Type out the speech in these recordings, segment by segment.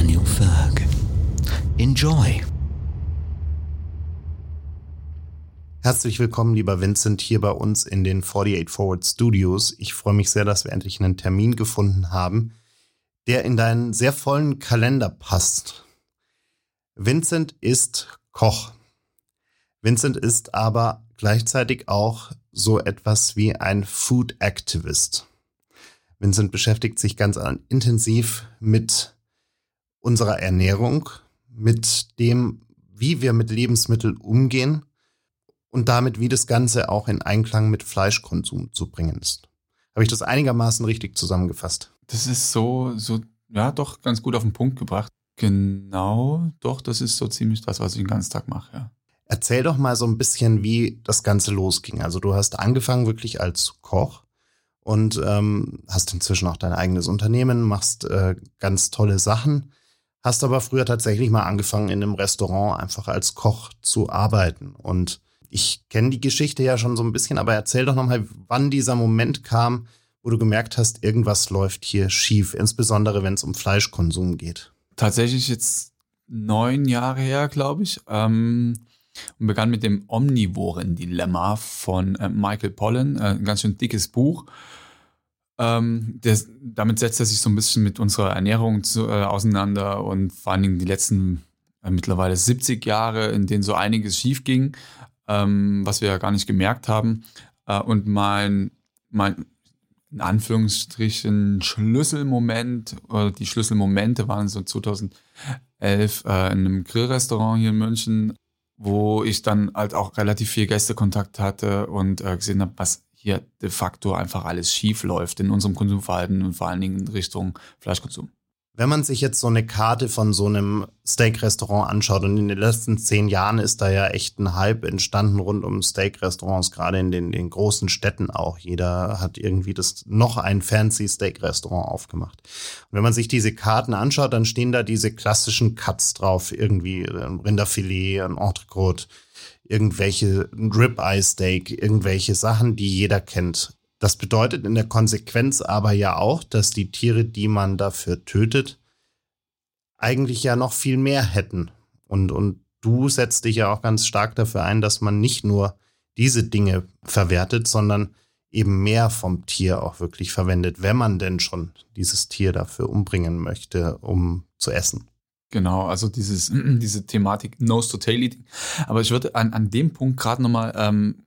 Daniel Ferg. Enjoy. Herzlich willkommen, lieber Vincent, hier bei uns in den 48 Forward Studios. Ich freue mich sehr, dass wir endlich einen Termin gefunden haben, der in deinen sehr vollen Kalender passt. Vincent ist Koch. Vincent ist aber gleichzeitig auch so etwas wie ein Food Activist. Vincent beschäftigt sich ganz intensiv mit unserer Ernährung, mit dem, wie wir mit Lebensmitteln umgehen und damit, wie das Ganze auch in Einklang mit Fleischkonsum zu bringen ist. Habe ich das einigermaßen richtig zusammengefasst? Das ist so, so, ja, doch ganz gut auf den Punkt gebracht. Genau, doch, das ist so ziemlich das, was ich den ganzen Tag mache, ja. Erzähl doch mal so ein bisschen, wie das Ganze losging. Also du hast angefangen wirklich als Koch und ähm, hast inzwischen auch dein eigenes Unternehmen, machst äh, ganz tolle Sachen, hast aber früher tatsächlich mal angefangen in einem Restaurant einfach als Koch zu arbeiten und ich kenne die Geschichte ja schon so ein bisschen, aber erzähl doch nochmal, wann dieser Moment kam, wo du gemerkt hast, irgendwas läuft hier schief, insbesondere wenn es um Fleischkonsum geht. Tatsächlich jetzt neun Jahre her, glaube ich. Ähm, und begann mit dem Omnivoren-Dilemma von äh, Michael Pollan, äh, ein ganz schön dickes Buch. Ähm, der, damit setzt er sich so ein bisschen mit unserer Ernährung zu, äh, auseinander und vor allen Dingen die letzten äh, mittlerweile 70 Jahre, in denen so einiges schief ging ähm, was wir ja gar nicht gemerkt haben. Äh, und mein, mein, in Anführungsstrichen, Schlüsselmoment, oder die Schlüsselmomente waren so 2011 äh, in einem Grillrestaurant hier in München, wo ich dann halt auch relativ viel Gästekontakt hatte und äh, gesehen habe, was hier de facto einfach alles schief läuft in unserem Konsumverhalten und vor allen Dingen in Richtung Fleischkonsum. Wenn man sich jetzt so eine Karte von so einem Steak-Restaurant anschaut und in den letzten zehn Jahren ist da ja echt ein Hype entstanden rund um Steak-Restaurants, gerade in den, den großen Städten auch. Jeder hat irgendwie das noch ein fancy Steak-Restaurant aufgemacht. Und wenn man sich diese Karten anschaut, dann stehen da diese klassischen Cuts drauf, irgendwie ein Rinderfilet, ein Entrecote, irgendwelche Rib-Eye-Steak, irgendwelche Sachen, die jeder kennt. Das bedeutet in der Konsequenz aber ja auch, dass die Tiere, die man dafür tötet, eigentlich ja noch viel mehr hätten. Und, und du setzt dich ja auch ganz stark dafür ein, dass man nicht nur diese Dinge verwertet, sondern eben mehr vom Tier auch wirklich verwendet, wenn man denn schon dieses Tier dafür umbringen möchte, um zu essen. Genau, also dieses, diese Thematik Nose to Tail Eating. Aber ich würde an, an dem Punkt gerade nochmal ähm,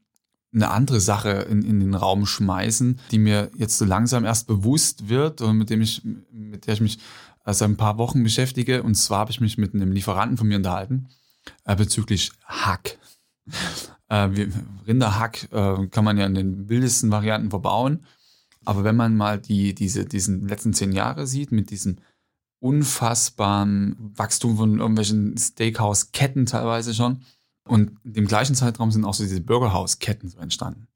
eine andere Sache in, in den Raum schmeißen, die mir jetzt so langsam erst bewusst wird und mit dem ich, mit der ich mich seit ein paar Wochen beschäftige. Und zwar habe ich mich mit einem Lieferanten von mir unterhalten äh, bezüglich Hack. Äh, Rinderhack äh, kann man ja in den wildesten Varianten verbauen. Aber wenn man mal die, diese, diesen letzten zehn Jahre sieht, mit diesem unfassbaren Wachstum von irgendwelchen Steakhouse-Ketten teilweise schon, und dem gleichen Zeitraum sind auch so diese Bürgerhausketten so entstanden.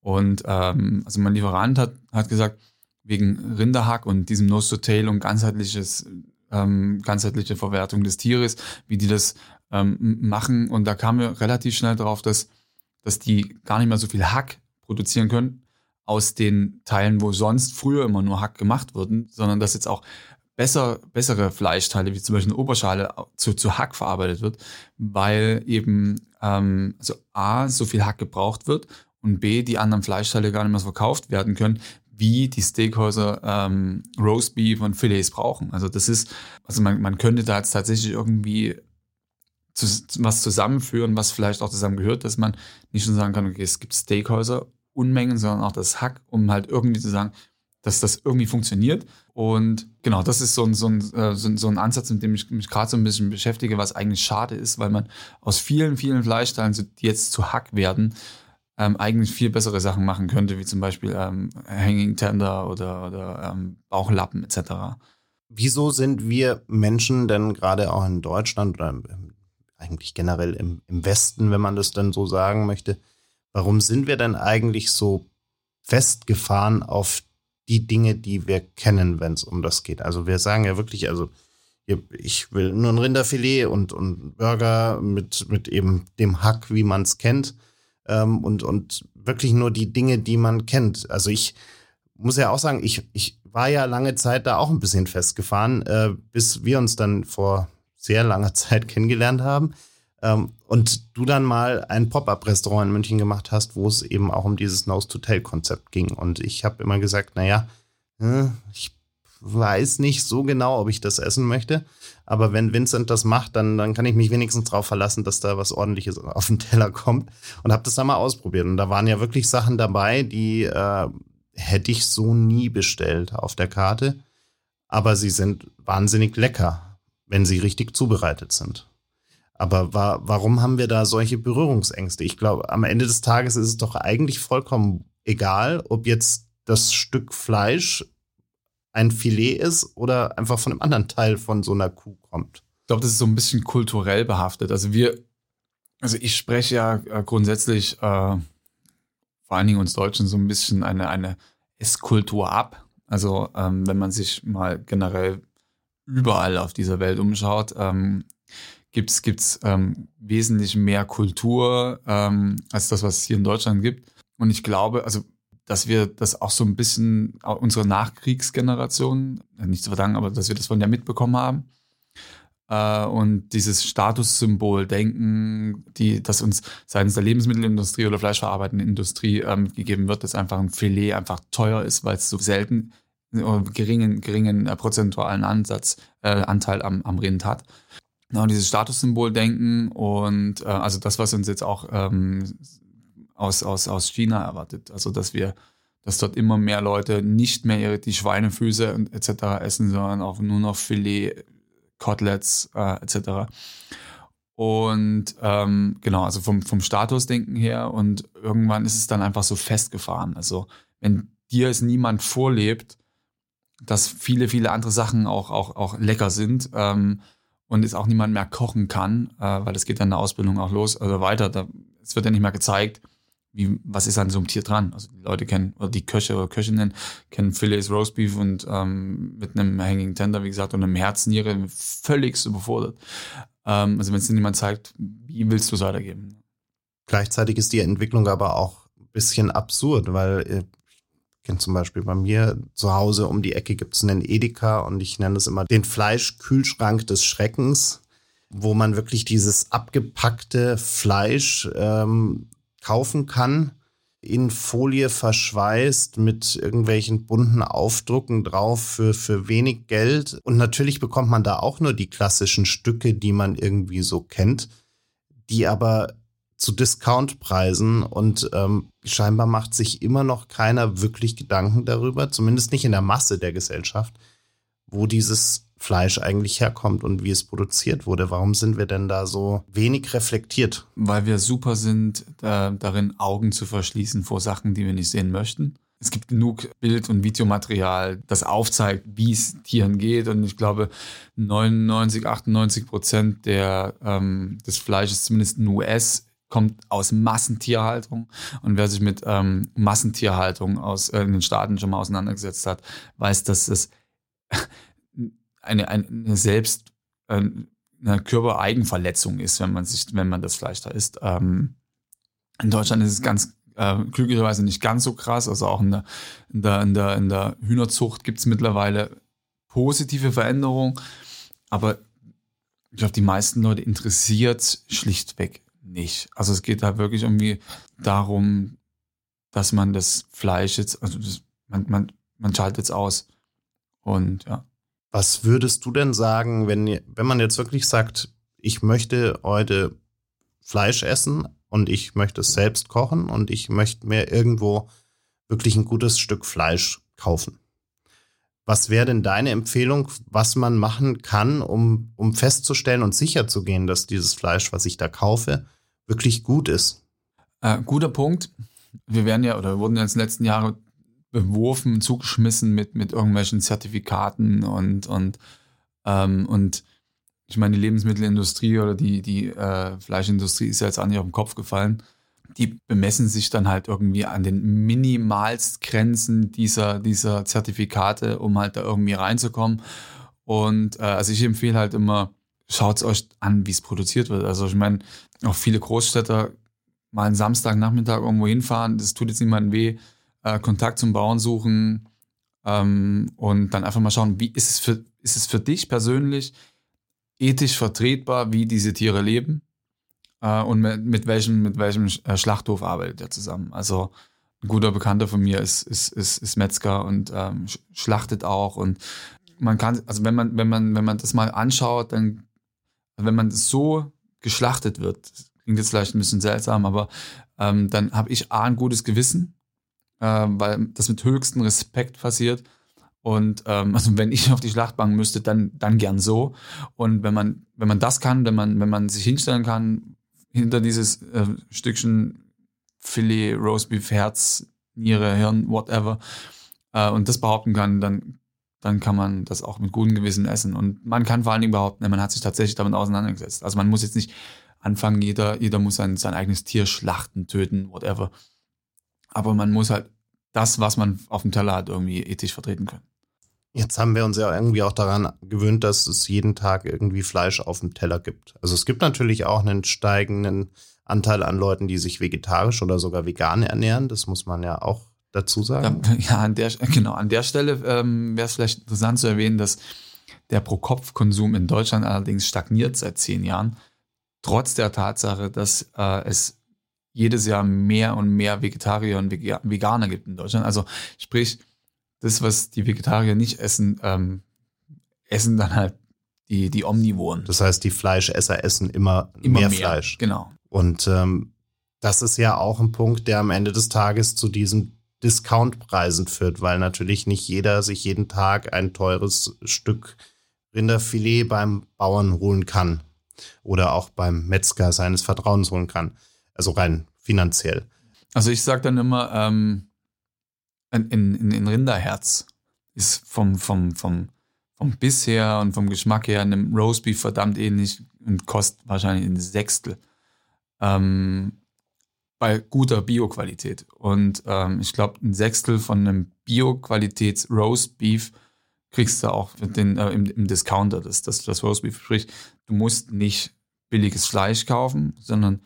Und ähm, also mein Lieferant hat, hat gesagt, wegen Rinderhack und diesem Nose to Tail und ganzheitliches, ähm, ganzheitliche Verwertung des Tieres, wie die das ähm, machen. Und da kam mir relativ schnell darauf, dass, dass die gar nicht mehr so viel Hack produzieren können aus den Teilen, wo sonst früher immer nur Hack gemacht wurden, sondern dass jetzt auch besser, bessere Fleischteile, wie zum Beispiel eine Oberschale, zu, zu Hack verarbeitet wird, weil eben ähm, also A, so viel Hack gebraucht wird und B, die anderen Fleischteile gar nicht mehr verkauft werden können, wie die Steakhäuser ähm, Roastbeef und Filets brauchen. Also das ist, also man, man könnte da jetzt tatsächlich irgendwie zu, was zusammenführen, was vielleicht auch zusammengehört, dass man nicht nur sagen kann, okay, es gibt Steakhäuser Unmengen, sondern auch das Hack, um halt irgendwie zu sagen, dass das irgendwie funktioniert. Und genau, das ist so ein, so ein, äh, so ein Ansatz, mit dem ich mich gerade so ein bisschen beschäftige, was eigentlich schade ist, weil man aus vielen, vielen Fleischteilen, die jetzt zu Hack werden, ähm, eigentlich viel bessere Sachen machen könnte, wie zum Beispiel ähm, Hanging Tender oder, oder ähm, Bauchlappen etc. Wieso sind wir Menschen denn gerade auch in Deutschland oder eigentlich generell im, im Westen, wenn man das dann so sagen möchte, warum sind wir denn eigentlich so festgefahren auf die Dinge, die wir kennen, wenn es um das geht? Also wir sagen ja wirklich, also ich will nur ein Rinderfilet und, und Burger mit, mit eben dem Hack, wie man es kennt. Ähm, und, und wirklich nur die Dinge, die man kennt. Also ich muss ja auch sagen, ich, ich war ja lange Zeit da auch ein bisschen festgefahren, äh, bis wir uns dann vor sehr langer Zeit kennengelernt haben. Ähm, und du dann mal ein Pop-up-Restaurant in München gemacht hast, wo es eben auch um dieses Nose-to-Tail-Konzept ging. Und ich habe immer gesagt, naja, äh, ich weiß nicht so genau, ob ich das essen möchte. Aber wenn Vincent das macht, dann, dann kann ich mich wenigstens darauf verlassen, dass da was ordentliches auf den Teller kommt. Und habe das dann mal ausprobiert. Und da waren ja wirklich Sachen dabei, die äh, hätte ich so nie bestellt auf der Karte. Aber sie sind wahnsinnig lecker, wenn sie richtig zubereitet sind. Aber wa warum haben wir da solche Berührungsängste? Ich glaube, am Ende des Tages ist es doch eigentlich vollkommen egal, ob jetzt das Stück Fleisch ein Filet ist oder einfach von einem anderen Teil von so einer Kuh kommt. Ich glaube, das ist so ein bisschen kulturell behaftet. Also wir, also ich spreche ja äh, grundsätzlich äh, vor allen Dingen uns Deutschen so ein bisschen eine, eine Esskultur ab. Also ähm, wenn man sich mal generell überall auf dieser Welt umschaut, ähm, gibt es ähm, wesentlich mehr Kultur ähm, als das, was es hier in Deutschland gibt. Und ich glaube, also dass wir das auch so ein bisschen unsere Nachkriegsgeneration, äh, nicht zu verdanken, aber dass wir das von der mitbekommen haben. Äh, und dieses Statussymbol-Denken, die, das uns seitens der Lebensmittelindustrie oder fleischverarbeitenden Industrie ähm, gegeben wird, dass einfach ein Filet einfach teuer ist, weil es so selten äh, geringen, geringen äh, prozentualen Ansatz, äh, Anteil am, am Rind hat. Genau, dieses Statussymbol-Denken und äh, also das, was uns jetzt auch ähm, aus, aus, aus China erwartet. Also dass wir, dass dort immer mehr Leute nicht mehr ihre, die Schweinefüße und etc. essen, sondern auch nur noch Filet, Koteletts äh, etc. Und ähm, genau, also vom, vom Statusdenken her und irgendwann ist es dann einfach so festgefahren. Also wenn dir es niemand vorlebt, dass viele, viele andere Sachen auch, auch, auch lecker sind ähm, und es auch niemand mehr kochen kann, äh, weil das geht dann in der Ausbildung auch los, also weiter, da, es wird ja nicht mehr gezeigt, wie, was ist an so einem Tier dran? Also die Leute kennen, oder die Köche oder Köchinnen kennen Fillets Roastbeef und ähm, mit einem Hanging Tender, wie gesagt, und einem Herzniere völlig überfordert. Ähm, also wenn es dir niemand zeigt, wie willst du es weitergeben? Gleichzeitig ist die Entwicklung aber auch ein bisschen absurd, weil äh, kenne zum Beispiel bei mir zu Hause um die Ecke gibt es einen Edeka und ich nenne es immer den Fleischkühlschrank des Schreckens, wo man wirklich dieses abgepackte Fleisch ähm, kaufen kann, in Folie verschweißt mit irgendwelchen bunten Aufdrucken drauf für, für wenig Geld. Und natürlich bekommt man da auch nur die klassischen Stücke, die man irgendwie so kennt, die aber zu Discountpreisen und ähm, scheinbar macht sich immer noch keiner wirklich Gedanken darüber, zumindest nicht in der Masse der Gesellschaft, wo dieses Fleisch eigentlich herkommt und wie es produziert wurde. Warum sind wir denn da so wenig reflektiert? Weil wir super sind, äh, darin Augen zu verschließen vor Sachen, die wir nicht sehen möchten. Es gibt genug Bild- und Videomaterial, das aufzeigt, wie es Tieren geht. Und ich glaube, 99, 98 Prozent der, ähm, des Fleisches, zumindest in US, kommt aus Massentierhaltung. Und wer sich mit ähm, Massentierhaltung aus äh, in den Staaten schon mal auseinandergesetzt hat, weiß, dass es eine, eine selbst äh, eine Körpereigenverletzung ist, wenn man sich, wenn man das Fleisch da isst. Ähm, in Deutschland ist es ganz äh, glücklicherweise nicht ganz so krass. Also auch in der, in der, in der, in der Hühnerzucht gibt es mittlerweile positive Veränderungen. Aber ich glaube, die meisten Leute interessiert schlichtweg nicht. Also es geht da wirklich irgendwie darum, dass man das Fleisch jetzt, also das, man, man, man schaltet es aus. Und ja. Was würdest du denn sagen, wenn, wenn man jetzt wirklich sagt, ich möchte heute Fleisch essen und ich möchte es selbst kochen und ich möchte mir irgendwo wirklich ein gutes Stück Fleisch kaufen? Was wäre denn deine Empfehlung, was man machen kann, um, um festzustellen und sicherzugehen, dass dieses Fleisch, was ich da kaufe, wirklich gut ist? Äh, guter Punkt. Wir werden ja oder wurden ja in den letzten Jahren beworfen, zugeschmissen mit, mit irgendwelchen Zertifikaten und, und, ähm, und ich meine, die Lebensmittelindustrie oder die, die äh, Fleischindustrie ist ja jetzt auf den Kopf gefallen. Die bemessen sich dann halt irgendwie an den Minimalstgrenzen dieser, dieser Zertifikate, um halt da irgendwie reinzukommen. Und äh, also ich empfehle halt immer, schaut es euch an, wie es produziert wird. Also ich meine, auch viele Großstädter mal einen Samstagnachmittag irgendwo hinfahren, das tut jetzt niemandem weh, äh, Kontakt zum Bauern suchen ähm, und dann einfach mal schauen, wie ist es für, ist es für dich persönlich ethisch vertretbar, wie diese Tiere leben äh, und mit, mit, welchem, mit welchem äh, Schlachthof arbeitet er zusammen. Also ein guter Bekannter von mir ist, ist, ist, ist Metzger und ähm, schlachtet auch und man kann, also wenn man, wenn man, wenn man das mal anschaut, dann, wenn man so geschlachtet wird, klingt jetzt vielleicht ein bisschen seltsam, aber ähm, dann habe ich A, ein gutes Gewissen, äh, weil das mit höchstem Respekt passiert. Und ähm, also wenn ich auf die Schlachtbank müsste, dann, dann gern so. Und wenn man, wenn man das kann, wenn man, wenn man sich hinstellen kann, hinter dieses äh, Stückchen Filet, Roastbeef, Herz, Niere, Hirn, whatever, äh, und das behaupten kann, dann dann kann man das auch mit gutem Gewissen essen. Und man kann vor allen Dingen behaupten, man hat sich tatsächlich damit auseinandergesetzt. Also man muss jetzt nicht anfangen, jeder, jeder muss sein, sein eigenes Tier schlachten, töten, whatever. Aber man muss halt das, was man auf dem Teller hat, irgendwie ethisch vertreten können. Jetzt haben wir uns ja irgendwie auch daran gewöhnt, dass es jeden Tag irgendwie Fleisch auf dem Teller gibt. Also es gibt natürlich auch einen steigenden Anteil an Leuten, die sich vegetarisch oder sogar vegan ernähren. Das muss man ja auch dazu sagen? Ja, an der, genau, an der Stelle ähm, wäre es vielleicht interessant zu erwähnen, dass der Pro-Kopf-Konsum in Deutschland allerdings stagniert seit zehn Jahren, trotz der Tatsache, dass äh, es jedes Jahr mehr und mehr Vegetarier und Veganer gibt in Deutschland. Also sprich, das, was die Vegetarier nicht essen, ähm, essen dann halt die, die Omnivoren. Das heißt, die Fleischesser essen immer, immer mehr, mehr, Fleisch. Genau. Und ähm, das ist ja auch ein Punkt, der am Ende des Tages zu diesem Discountpreisen führt, weil natürlich nicht jeder sich jeden Tag ein teures Stück Rinderfilet beim Bauern holen kann oder auch beim Metzger seines Vertrauens holen kann. Also rein finanziell. Also ich sage dann immer, ähm, in, in, in Rinderherz ist vom, vom, vom, vom Biss her und vom Geschmack her einem Roastbeef verdammt ähnlich und kostet wahrscheinlich ein Sechstel. Ähm, bei guter Bioqualität. Und ähm, ich glaube, ein Sechstel von einem Bioqualitäts Roast Beef kriegst du auch den, äh, im, im, Discounter, das, das, das Roast Beef. Sprich, du musst nicht billiges Fleisch kaufen, sondern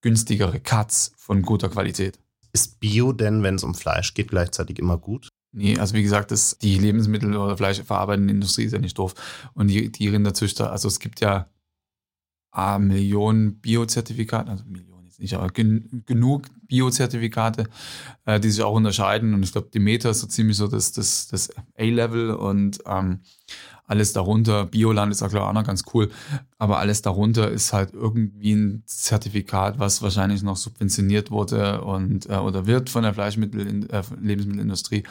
günstigere Cuts von guter Qualität. Ist Bio denn, wenn es um Fleisch geht, gleichzeitig immer gut? Nee, also wie gesagt, das, die Lebensmittel- oder Fleischverarbeitende Industrie ist ja nicht doof. Und die, die Rinderzüchter, also es gibt ja A, Millionen Biozertifikate, also Millionen nicht, aber gen genug Bio-Zertifikate, äh, die sich auch unterscheiden. Und ich glaube, die Meta ist so ziemlich so das, das, das A-Level und ähm, alles darunter. Bioland ist auch klar auch noch ganz cool, aber alles darunter ist halt irgendwie ein Zertifikat, was wahrscheinlich noch subventioniert wurde und äh, oder wird von der Fleischmittel äh, Lebensmittelindustrie.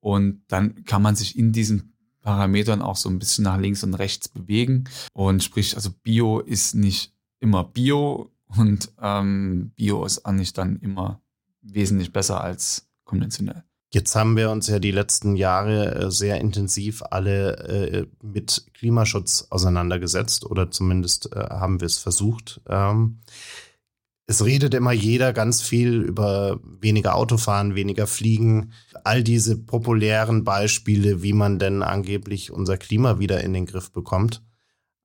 Und dann kann man sich in diesen Parametern auch so ein bisschen nach links und rechts bewegen. Und sprich, also Bio ist nicht immer Bio, und ähm, Bio ist eigentlich dann immer wesentlich besser als konventionell. Jetzt haben wir uns ja die letzten Jahre äh, sehr intensiv alle äh, mit Klimaschutz auseinandergesetzt oder zumindest äh, haben wir es versucht. Ähm, es redet immer jeder ganz viel über weniger Autofahren, weniger Fliegen, all diese populären Beispiele, wie man denn angeblich unser Klima wieder in den Griff bekommt.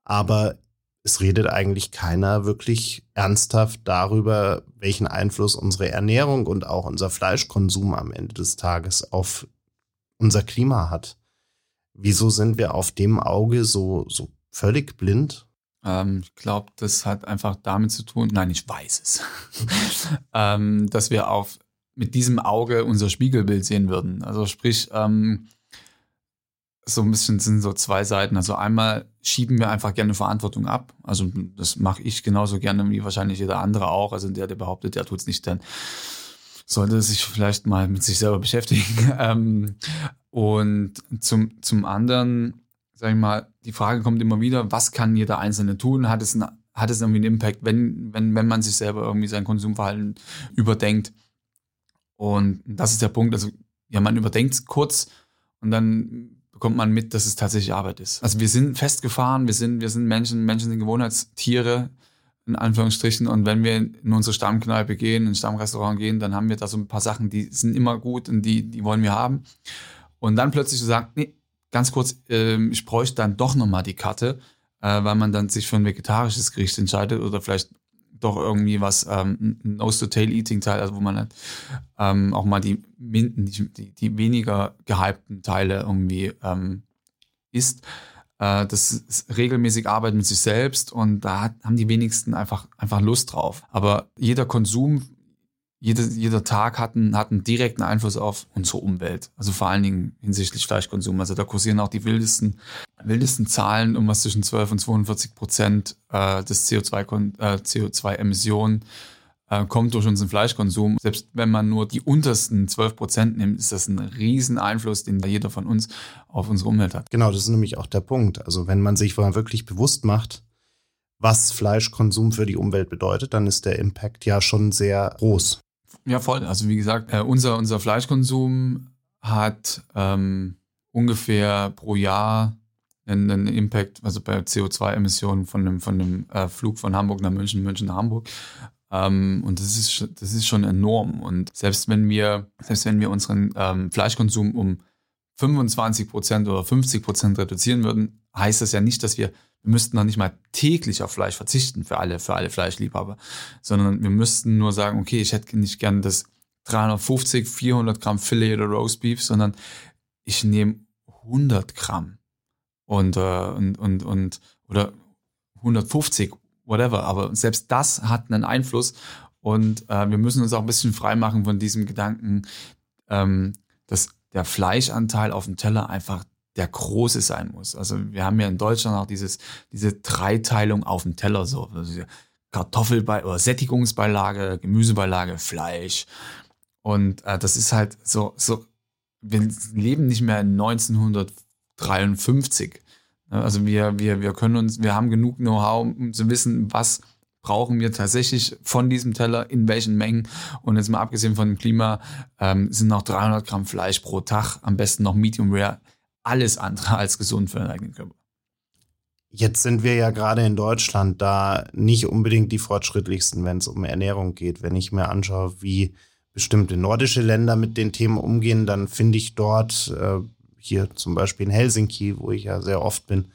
Aber es redet eigentlich keiner wirklich ernsthaft darüber, welchen Einfluss unsere Ernährung und auch unser Fleischkonsum am Ende des Tages auf unser Klima hat. Wieso sind wir auf dem Auge so, so völlig blind? Ähm, ich glaube, das hat einfach damit zu tun, nein, ich weiß es, ähm, dass wir auf mit diesem Auge unser Spiegelbild sehen würden. Also sprich, ähm, so ein bisschen sind so zwei Seiten. Also einmal schieben wir einfach gerne Verantwortung ab. Also das mache ich genauso gerne wie wahrscheinlich jeder andere auch. Also der, der behauptet, der tut es nicht, dann sollte sich vielleicht mal mit sich selber beschäftigen. Ähm, und zum, zum anderen, sage ich mal, die Frage kommt immer wieder, was kann jeder Einzelne tun? Hat es, ein, hat es irgendwie einen Impact, wenn, wenn, wenn man sich selber irgendwie sein Konsumverhalten überdenkt. Und das ist der Punkt. Also, ja, man überdenkt es kurz und dann bekommt man mit, dass es tatsächlich Arbeit ist. Also wir sind festgefahren, wir sind, wir sind Menschen, Menschen sind Gewohnheitstiere, in Anführungsstrichen. Und wenn wir in unsere Stammkneipe gehen, in ein Stammrestaurant gehen, dann haben wir da so ein paar Sachen, die sind immer gut und die, die wollen wir haben. Und dann plötzlich zu sagen, nee, ganz kurz, äh, ich bräuchte dann doch nochmal die Karte, äh, weil man dann sich für ein vegetarisches Gericht entscheidet oder vielleicht doch irgendwie was, ähm, Nose-to-Tail-Eating-Teil, also wo man halt, ähm, auch mal die, die, die weniger gehypten Teile irgendwie ähm, isst. Äh, das ist regelmäßig Arbeit mit sich selbst und da haben die wenigsten einfach, einfach Lust drauf. Aber jeder Konsum jeder, jeder Tag hat einen, hat einen direkten Einfluss auf unsere Umwelt. Also vor allen Dingen hinsichtlich Fleischkonsum. Also da kursieren auch die wildesten, wildesten Zahlen, um was zwischen 12 und 42 Prozent äh, des CO2, äh, CO2-Emissionen äh, kommt durch unseren Fleischkonsum. Selbst wenn man nur die untersten 12 Prozent nimmt, ist das ein riesen Einfluss, den jeder von uns auf unsere Umwelt hat. Genau, das ist nämlich auch der Punkt. Also wenn man sich wirklich bewusst macht, was Fleischkonsum für die Umwelt bedeutet, dann ist der Impact ja schon sehr groß. Ja, voll. Also wie gesagt, äh, unser, unser Fleischkonsum hat ähm, ungefähr pro Jahr einen, einen Impact, also bei CO2-Emissionen von dem, von dem äh, Flug von Hamburg nach München, München nach Hamburg. Ähm, und das ist, das ist schon enorm. Und selbst wenn wir, selbst wenn wir unseren ähm, Fleischkonsum um 25 Prozent oder 50 Prozent reduzieren würden, heißt das ja nicht, dass wir wir müssten noch nicht mal täglich auf Fleisch verzichten für alle, für alle Fleischliebhaber, sondern wir müssten nur sagen, okay, ich hätte nicht gern das 350, 400 Gramm Filet oder Roast Beef, sondern ich nehme 100 Gramm und, äh, und, und, und, oder 150, whatever. Aber selbst das hat einen Einfluss und äh, wir müssen uns auch ein bisschen freimachen von diesem Gedanken, ähm, dass der Fleischanteil auf dem Teller einfach der große sein muss. Also wir haben ja in Deutschland auch dieses, diese Dreiteilung auf dem Teller so. Also Kartoffelbeilage oder Sättigungsbeilage, Gemüsebeilage, Fleisch. Und äh, das ist halt so, so, wir leben nicht mehr in 1953. Also wir, wir, wir können uns, wir haben genug Know-how, um zu wissen, was brauchen wir tatsächlich von diesem Teller, in welchen Mengen. Und jetzt mal abgesehen von dem Klima, ähm, sind noch 300 Gramm Fleisch pro Tag, am besten noch Medium Rare alles andere als gesund für den eigenen Körper. Jetzt sind wir ja gerade in Deutschland da nicht unbedingt die fortschrittlichsten, wenn es um Ernährung geht. Wenn ich mir anschaue, wie bestimmte nordische Länder mit den Themen umgehen, dann finde ich dort, äh, hier zum Beispiel in Helsinki, wo ich ja sehr oft bin,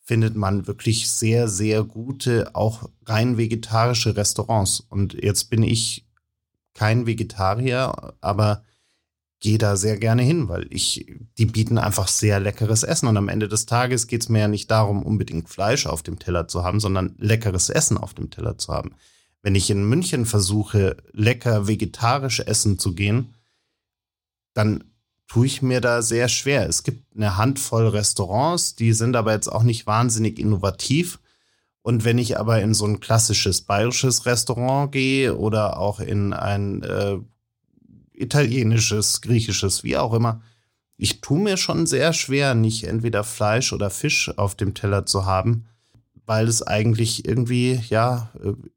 findet man wirklich sehr, sehr gute, auch rein vegetarische Restaurants. Und jetzt bin ich kein Vegetarier, aber gehe da sehr gerne hin, weil ich, die bieten einfach sehr leckeres Essen. Und am Ende des Tages geht es mir ja nicht darum, unbedingt Fleisch auf dem Teller zu haben, sondern leckeres Essen auf dem Teller zu haben. Wenn ich in München versuche, lecker vegetarisch essen zu gehen, dann tue ich mir da sehr schwer. Es gibt eine Handvoll Restaurants, die sind aber jetzt auch nicht wahnsinnig innovativ. Und wenn ich aber in so ein klassisches bayerisches Restaurant gehe oder auch in ein äh, italienisches, griechisches, wie auch immer. Ich tue mir schon sehr schwer, nicht entweder Fleisch oder Fisch auf dem Teller zu haben, weil es eigentlich irgendwie, ja,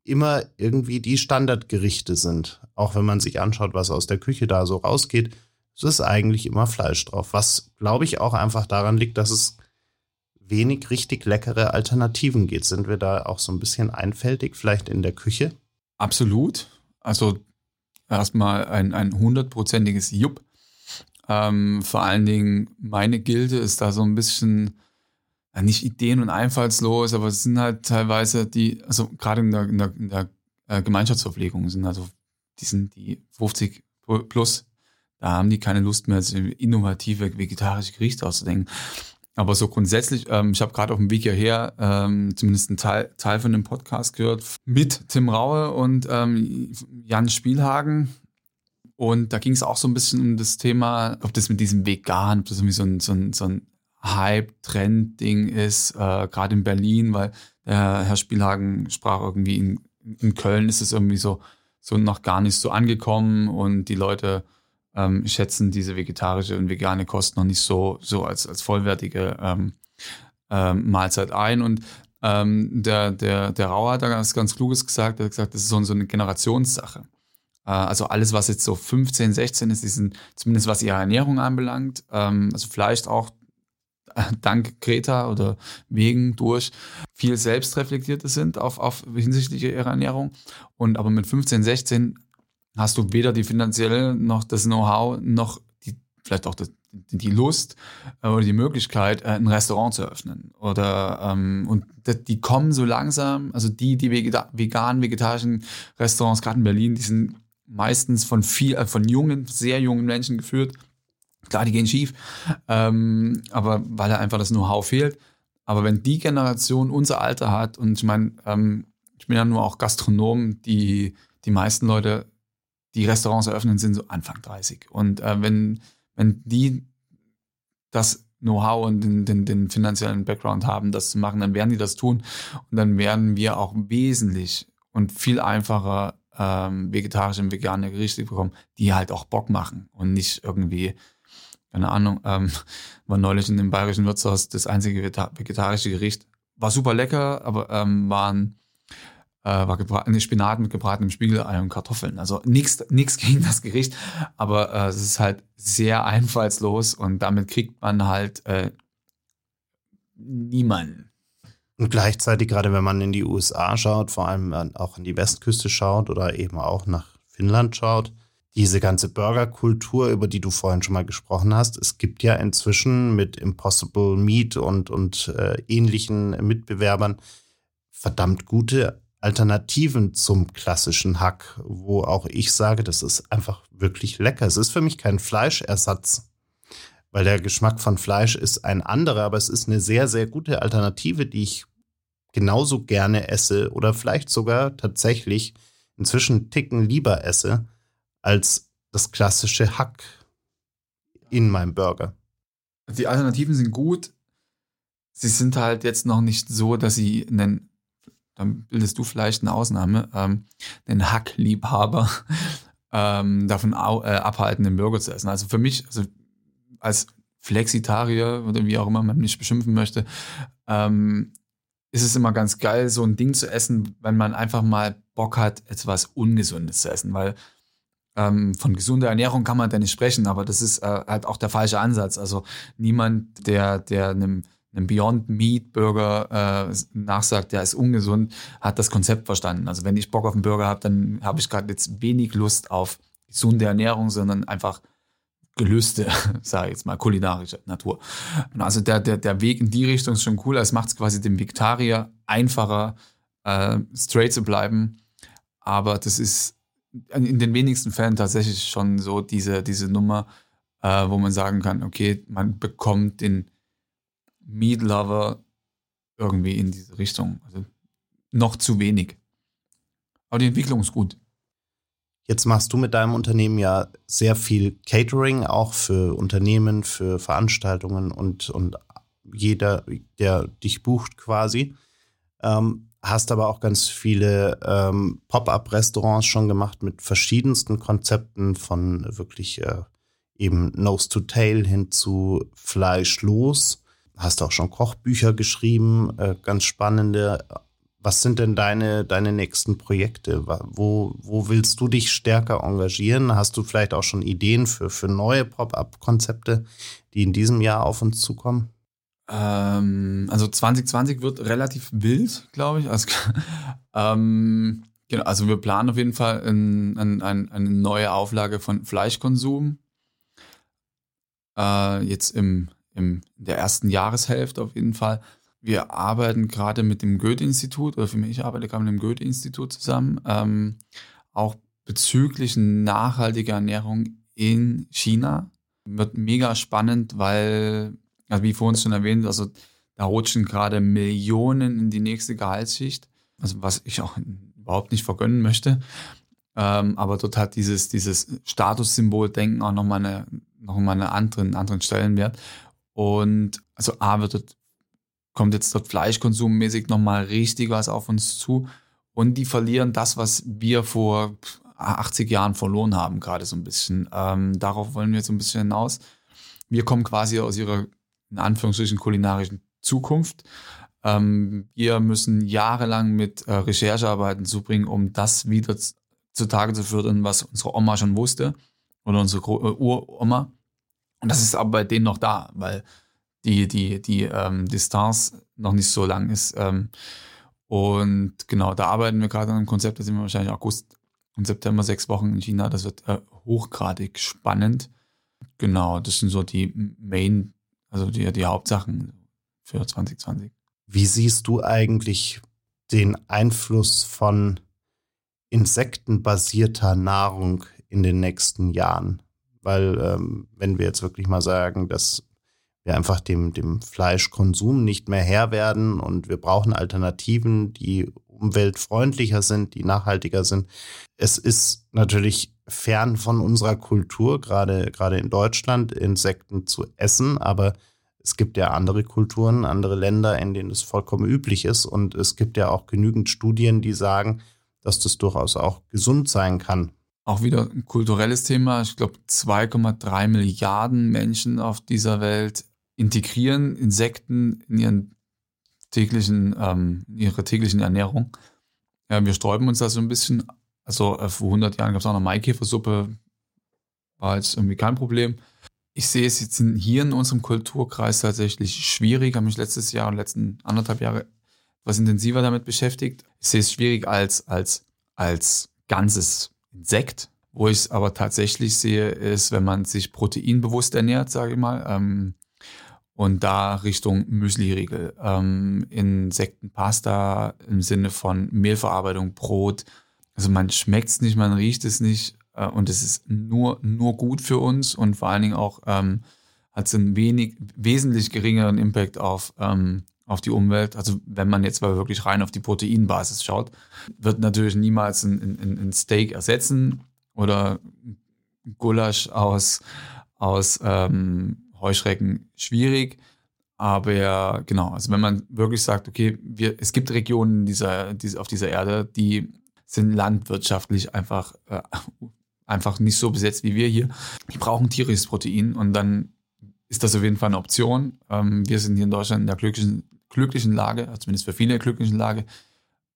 immer irgendwie die Standardgerichte sind. Auch wenn man sich anschaut, was aus der Küche da so rausgeht, es ist eigentlich immer Fleisch drauf. Was, glaube ich, auch einfach daran liegt, dass es wenig richtig leckere Alternativen geht. Sind wir da auch so ein bisschen einfältig, vielleicht in der Küche? Absolut. Also erstmal ein, ein hundertprozentiges Jupp. Ähm, vor allen Dingen meine Gilde ist da so ein bisschen nicht ideen- und einfallslos, aber es sind halt teilweise die, also gerade in der, in der, in der äh, Gemeinschaftsverpflegung sind also, die sind die 50 plus, da haben die keine Lust mehr, innovative vegetarische Gerichte auszudenken. Aber so grundsätzlich, ähm, ich habe gerade auf dem Weg hierher ähm, zumindest einen Teil, Teil von dem Podcast gehört mit Tim Raue und ähm, Jan Spielhagen. Und da ging es auch so ein bisschen um das Thema, ob das mit diesem Vegan, ob das irgendwie so ein, so ein, so ein Hype-Trend-Ding ist, äh, gerade in Berlin, weil der Herr Spielhagen sprach irgendwie in, in Köln ist es irgendwie so, so noch gar nicht so angekommen und die Leute ähm, schätzen diese vegetarische und vegane Kost noch nicht so, so als, als vollwertige ähm, ähm, Mahlzeit ein. Und Ähm, der, der, der Rauer hat da ganz, ganz Kluges gesagt, er hat gesagt, das ist so, so eine Generationssache. Äh, also alles, was jetzt so 15, 16 ist, die sind zumindest was ihre Ernährung anbelangt, ähm, also vielleicht auch dank Greta oder wegen durch viel selbstreflektierte sind auf, auf hinsichtlich ihrer Ernährung. Und aber mit 15, 16 hast du weder die finanzielle noch das Know-how noch die, vielleicht auch das, die Lust äh, oder die Möglichkeit, äh, ein Restaurant zu öffnen. Oder ähm, und die kommen so langsam, also die, die veganen, vegetarischen Restaurants, gerade in Berlin, die sind meistens von viel, äh, von jungen, sehr jungen Menschen geführt. Klar, die gehen schief, ähm, aber weil da einfach das Know-how fehlt. Aber wenn die Generation unser Alter hat, und ich meine, ähm, ich bin ja nur auch Gastronom, die, die meisten Leute, die Restaurants eröffnen, sind so Anfang 30. Und äh, wenn, wenn die das Know-how und den, den, den finanziellen Background haben, das zu machen, dann werden die das tun. Und dann werden wir auch wesentlich und viel einfacher ähm, vegetarische und vegane Gerichte bekommen, die halt auch Bock machen und nicht irgendwie, keine Ahnung, ähm, war neulich in dem bayerischen Wirtshaus das einzige vegetarische Gericht. War super lecker, aber ähm, waren äh, war gebraten, Spinat mit gebratenem Spiegelei und Kartoffeln. Also nichts nichts gegen das Gericht, aber äh, es ist halt sehr einfallslos und damit kriegt man halt äh, niemanden. Und gleichzeitig, gerade wenn man in die USA schaut, vor allem auch an die Westküste schaut oder eben auch nach Finnland schaut, diese ganze Burgerkultur, über die du vorhin schon mal gesprochen hast, es gibt ja inzwischen mit Impossible Meat und, und äh, ähnlichen Mitbewerbern verdammt gute Alternativen zum klassischen Hack, wo auch ich sage, das ist einfach wirklich lecker. Es ist für mich kein Fleischersatz, weil der Geschmack von Fleisch ist ein anderer, aber es ist eine sehr, sehr gute Alternative, die ich genauso gerne esse oder vielleicht sogar tatsächlich inzwischen Ticken lieber esse als das klassische Hack in meinem Burger. Die Alternativen sind gut. Sie sind halt jetzt noch nicht so, dass sie einen, dann bildest du vielleicht eine Ausnahme, ähm, einen Hackliebhaber ähm, davon au, äh, abhalten, den Burger zu essen. Also für mich, also als Flexitarier oder wie auch immer man mich beschimpfen möchte, ähm, ist es immer ganz geil, so ein Ding zu essen, wenn man einfach mal Bock hat, etwas Ungesundes zu essen, weil ähm, von gesunder Ernährung kann man da nicht sprechen, aber das ist äh, halt auch der falsche Ansatz. Also niemand, der, der einem, einem Beyond Meat Burger äh, nachsagt, der ist ungesund, hat das Konzept verstanden. Also wenn ich Bock auf einen Burger habe, dann habe ich gerade jetzt wenig Lust auf gesunde Ernährung, sondern einfach Gelüste, sage ich jetzt mal, kulinarischer Natur. Also der, der, der Weg in die Richtung ist schon cool. Es macht es quasi dem Vegetarier einfacher, äh, straight zu bleiben. Aber das ist in den wenigsten Fällen tatsächlich schon so diese, diese Nummer, äh, wo man sagen kann, okay, man bekommt den Meat Lover irgendwie in diese Richtung. Also noch zu wenig. Aber die Entwicklung ist gut. Jetzt machst du mit deinem Unternehmen ja sehr viel Catering, auch für Unternehmen, für Veranstaltungen und, und jeder, der dich bucht quasi. Ähm, hast aber auch ganz viele ähm, Pop-up-Restaurants schon gemacht mit verschiedensten Konzepten von wirklich äh, eben Nose to Tail hin zu Fleischlos. Hast auch schon Kochbücher geschrieben, äh, ganz spannende was sind denn deine, deine nächsten Projekte? Wo, wo willst du dich stärker engagieren? Hast du vielleicht auch schon Ideen für, für neue Pop-up-Konzepte, die in diesem Jahr auf uns zukommen? Ähm, also 2020 wird relativ wild, glaube ich. Also, ähm, genau, also wir planen auf jeden Fall ein, ein, ein, eine neue Auflage von Fleischkonsum. Äh, jetzt im, im, in der ersten Jahreshälfte auf jeden Fall wir arbeiten gerade mit dem Goethe-Institut, oder für mich, ich arbeite gerade mit dem Goethe-Institut zusammen, ähm, auch bezüglich nachhaltiger Ernährung in China. Wird mega spannend, weil, also wie vorhin schon erwähnt, also da rutschen gerade Millionen in die nächste Gehaltsschicht, also was ich auch überhaupt nicht vergönnen möchte. Ähm, aber dort hat dieses, dieses Statussymbol-Denken auch nochmal eine, noch mal einen anderen, anderen Stellenwert. Und also A wird dort kommt jetzt dort fleischkonsummäßig nochmal richtig was auf uns zu. Und die verlieren das, was wir vor 80 Jahren verloren haben, gerade so ein bisschen. Ähm, darauf wollen wir jetzt so ein bisschen hinaus. Wir kommen quasi aus ihrer, in Anführungsstrichen, kulinarischen Zukunft. Ähm, wir müssen jahrelang mit äh, Recherchearbeiten zubringen, um das wieder zutage zu fördern, was unsere Oma schon wusste oder unsere äh, Uroma. Und das ist aber bei denen noch da, weil die, die, die ähm, Distanz noch nicht so lang ist. Ähm, und genau, da arbeiten wir gerade an einem Konzept, da sind wir wahrscheinlich August und September sechs Wochen in China. Das wird äh, hochgradig spannend. Genau, das sind so die Main, also die, die Hauptsachen für 2020. Wie siehst du eigentlich den Einfluss von insektenbasierter Nahrung in den nächsten Jahren? Weil ähm, wenn wir jetzt wirklich mal sagen, dass wir einfach dem, dem Fleischkonsum nicht mehr Herr werden und wir brauchen Alternativen, die umweltfreundlicher sind, die nachhaltiger sind. Es ist natürlich fern von unserer Kultur, gerade, gerade in Deutschland, Insekten zu essen, aber es gibt ja andere Kulturen, andere Länder, in denen es vollkommen üblich ist. Und es gibt ja auch genügend Studien, die sagen, dass das durchaus auch gesund sein kann. Auch wieder ein kulturelles Thema. Ich glaube, 2,3 Milliarden Menschen auf dieser Welt integrieren Insekten in ihren täglichen, ähm, in ihre täglichen Ernährung. Ja, wir sträuben uns da so ein bisschen. Also äh, vor 100 Jahren gab es auch noch Maikäfersuppe, war jetzt irgendwie kein Problem. Ich sehe es jetzt hier in unserem Kulturkreis tatsächlich schwierig. Habe mich letztes Jahr und letzten anderthalb Jahre etwas intensiver damit beschäftigt. Ich sehe es schwierig als, als, als ganzes Insekt. Wo ich es aber tatsächlich sehe, ist, wenn man sich proteinbewusst ernährt, sage ich mal, ähm, und da Richtung Müsli-Riegel, ähm, Insektenpasta im Sinne von Mehlverarbeitung, Brot. Also man schmeckt es nicht, man riecht es nicht äh, und es ist nur, nur gut für uns und vor allen Dingen auch ähm, hat es einen wenig, wesentlich geringeren Impact auf, ähm, auf die Umwelt. Also wenn man jetzt mal wirklich rein auf die Proteinbasis schaut, wird natürlich niemals ein, ein, ein Steak ersetzen oder Gulasch aus, aus ähm, Heuschrecken schwierig. Aber genau, also wenn man wirklich sagt, okay, wir, es gibt Regionen dieser, dieser, auf dieser Erde, die sind landwirtschaftlich einfach, äh, einfach nicht so besetzt wie wir hier. Die brauchen tierisches Protein und dann ist das auf jeden Fall eine Option. Ähm, wir sind hier in Deutschland in der glücklichen, glücklichen Lage, also zumindest für viele glücklichen Lage,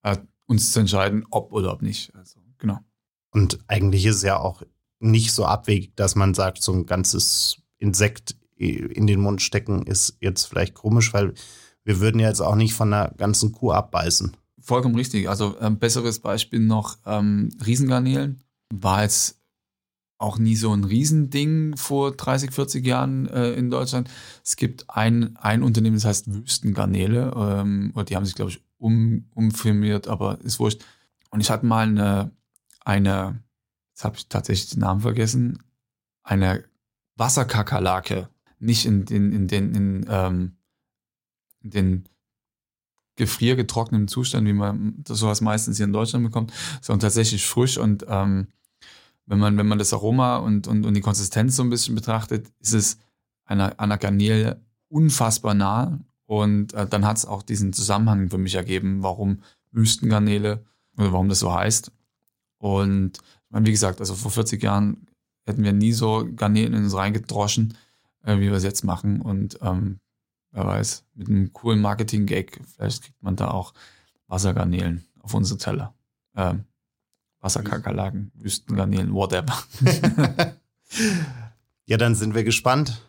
äh, uns zu entscheiden, ob oder ob nicht. Also, genau. Und eigentlich ist es ja auch nicht so abwegig, dass man sagt, so ein ganzes Insekt in den Mund stecken, ist jetzt vielleicht komisch, weil wir würden ja jetzt auch nicht von einer ganzen Kuh abbeißen. Vollkommen richtig. Also ein ähm, besseres Beispiel noch ähm, Riesengarnelen. War jetzt auch nie so ein Riesending vor 30, 40 Jahren äh, in Deutschland. Es gibt ein, ein Unternehmen, das heißt Wüstengarnele. Ähm, die haben sich, glaube ich, um, umfirmiert, aber ist wurscht. Und ich hatte mal eine, eine jetzt habe ich tatsächlich den Namen vergessen, eine Wasserkakerlake nicht in den, in den, in, ähm, in den gefriergetrockneten Zustand, wie man sowas meistens hier in Deutschland bekommt, sondern tatsächlich frisch und ähm, wenn man, wenn man das Aroma und, und, und die Konsistenz so ein bisschen betrachtet, ist es einer, einer Garnele unfassbar nah und äh, dann hat es auch diesen Zusammenhang für mich ergeben, warum Wüstengarnele oder warum das so heißt. Und wie gesagt, also vor 40 Jahren hätten wir nie so Garnelen in uns reingedroschen äh, wie wir es jetzt machen. Und ähm, wer weiß, mit einem coolen Marketing-Gag, vielleicht kriegt man da auch Wassergarnelen auf unsere Teller. Ähm, Wasserkakerlaken, Wüstengarnelen, whatever. ja, dann sind wir gespannt,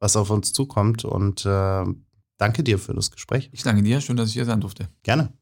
was auf uns zukommt. Und äh, danke dir für das Gespräch. Ich danke dir, schön, dass ich hier sein durfte. Gerne.